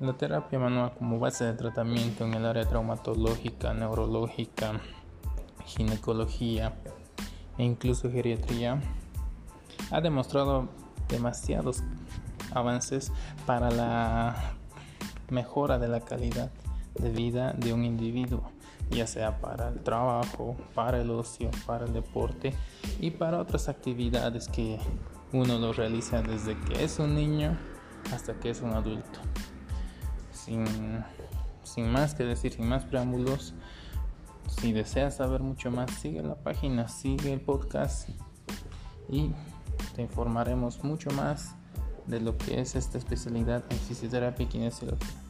La terapia manual como base de tratamiento en el área traumatológica, neurológica, ginecología e incluso geriatría ha demostrado demasiados avances para la mejora de la calidad de vida de un individuo, ya sea para el trabajo, para el ocio, para el deporte y para otras actividades que uno lo realiza desde que es un niño hasta que es un adulto. Sin, más que decir, sin más preámbulos, si deseas saber mucho más, sigue la página, sigue el podcast y te informaremos mucho más de lo que es esta especialidad en fisioterapia y kinesiología.